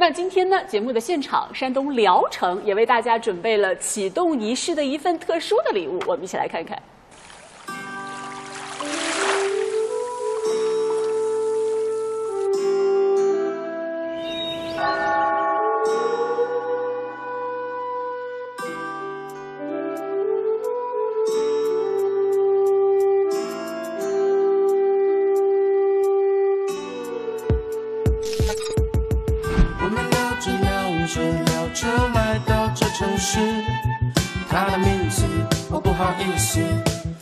那今天呢，节目的现场，山东聊城也为大家准备了启动仪式的一份特殊的礼物，我们一起来看看。聊着聊着来到这城市，他的名字我不好意思，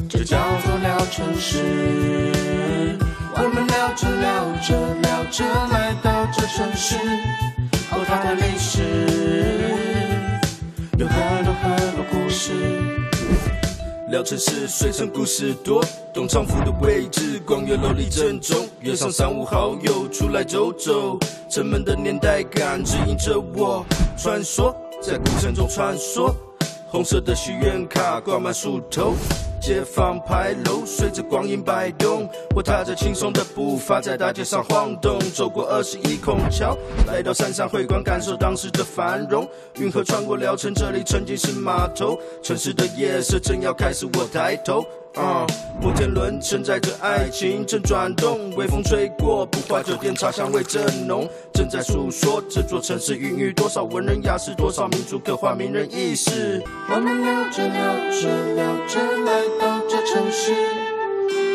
就叫做聊城市。我们聊着聊着聊着来到这城市，哦，它的历史有很多很多故事。聊城市，水城故事多。东昌府的位置，光月楼里正中。约上三五好友出来走走，城门的年代感指引着我。穿梭在古城中穿梭，红色的许愿卡挂满树头。街坊牌楼随着光阴摆动，我踏着轻松的步伐在大街上晃动，走过二十一孔桥，来到山上会馆，感受当时的繁荣。运河穿过聊城，这里曾经是码头，城市的夜色正要开始，我抬头。摩天轮承载着爱情正转动，微风吹过，不花酒店茶香味正浓，正在诉说这座城市孕育多少文人雅士，多少民族刻画名人轶事。我们聊着聊着聊着来到这城市，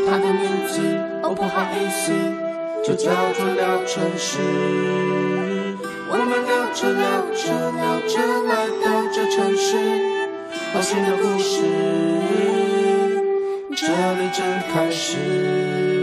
它的名字哦不好意思，就叫做聊城市。我们聊着聊着聊着来到这城市，哦新的故事。这里正开始。